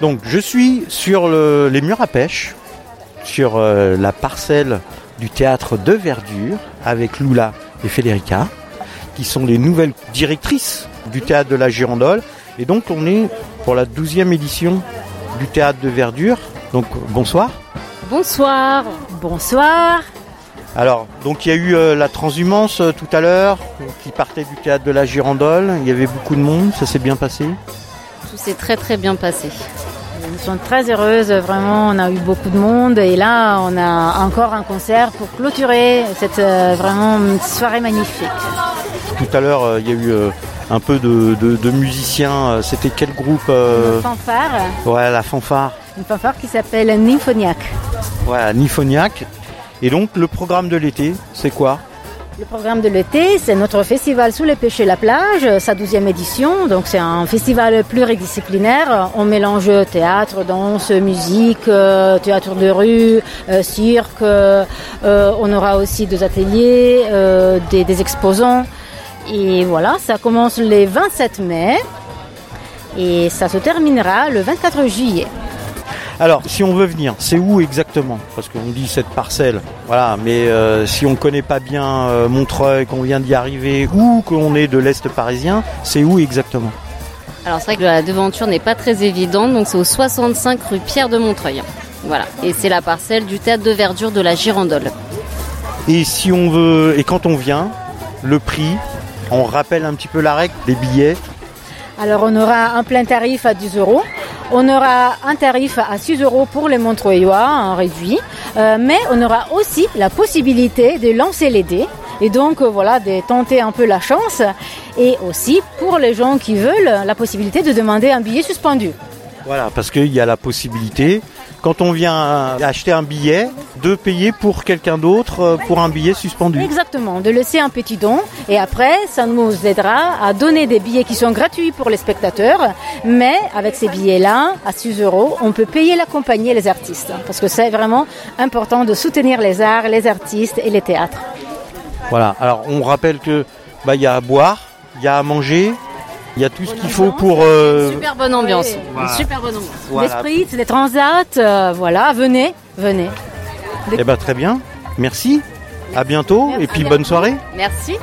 Donc je suis sur le- les murs à pêche, sur euh, la parcelle du théâtre de Verdure, avec Lula et Federica, qui sont les nouvelles directrices du théâtre de la Girandole. Et donc on est pour la 12e édition du théâtre de Verdure. Donc bonsoir. Bonsoir. Bonsoir. Alors, donc il y a eu euh, la transhumance euh, tout à l'heure, qui partait du théâtre de la Girandole. Il y avait beaucoup de monde, ça s'est bien passé? Tout s'est très très bien passé. Nous sommes très heureuses, vraiment, on a eu beaucoup de monde et là on a encore un concert pour clôturer cette euh, vraiment soirée magnifique. Tout à l'heure, euh, il y a eu euh, un peu de, de- de musiciens. C'était quel groupe Une fanfare, Ouais, la fanfare. une fanfare qui s'appelle Nymphoniac. Ouais, Nifoniac. Et donc, le programme de l'été, c'est quoi? Le programme de l'été, c'est notre festival Sous les pêchers la plage, sa douzième édition. Donc c'est un festival pluridisciplinaire. On mélange théâtre, danse, musique, euh, théâtre de rue, euh, cirque. euh, on aura aussi des ateliers, des exposants. Et voilà, ça commence le 27 mai et ça se terminera le 24 juillet. Alors, si on veut venir, c'est où exactement Parce qu'on dit cette parcelle, voilà, mais euh, si on connaît pas bien euh, Montreuil, qu'on vient d'y arriver, ou qu'on est de l'Est parisien, c'est où exactement Alors c'est vrai que la devanture n'est pas très évidente, donc c'est au 65 rue Pierre de Montreuil. Voilà. Et c'est la parcelle du théâtre de verdure de la Girandole. Et si on veut, et quand on vient, le prix, on rappelle un petit peu la règle des billets. Alors on aura un plein tarif à 10 euros. On aura un tarif à 6 euros pour les Montreuillois, réduit. Euh, mais on aura aussi la possibilité de lancer les dés. Et donc euh, voilà, de tenter un peu la chance. Et aussi pour les gens qui veulent, la possibilité de demander un billet suspendu. Voilà, parce qu'il y a la possibilité, quand on vient acheter un billet, de payer pour quelqu'un d'autre euh, pour un billet suspendu. Exactement, de laisser un petit don. Et après, ça nous aidera à donner des billets qui sont gratuits pour les spectateurs. Mais avec ces billets-là, à 6 euros, on peut payer la compagnie et les artistes. Parce que c'est vraiment important de soutenir les arts, les artistes et les théâtres. Voilà, alors on rappelle que bah il y a à boire, il y a à manger, il y a tout ce qu'il faut pour euh, Super bonne ambiance. Voilà. Une super bonne ambiance. voilà. L'esprit, c'est des transats. euh, voilà, venez, venez. Eh ben très bien. Merci. À bientôt et puis bonne soirée. Merci.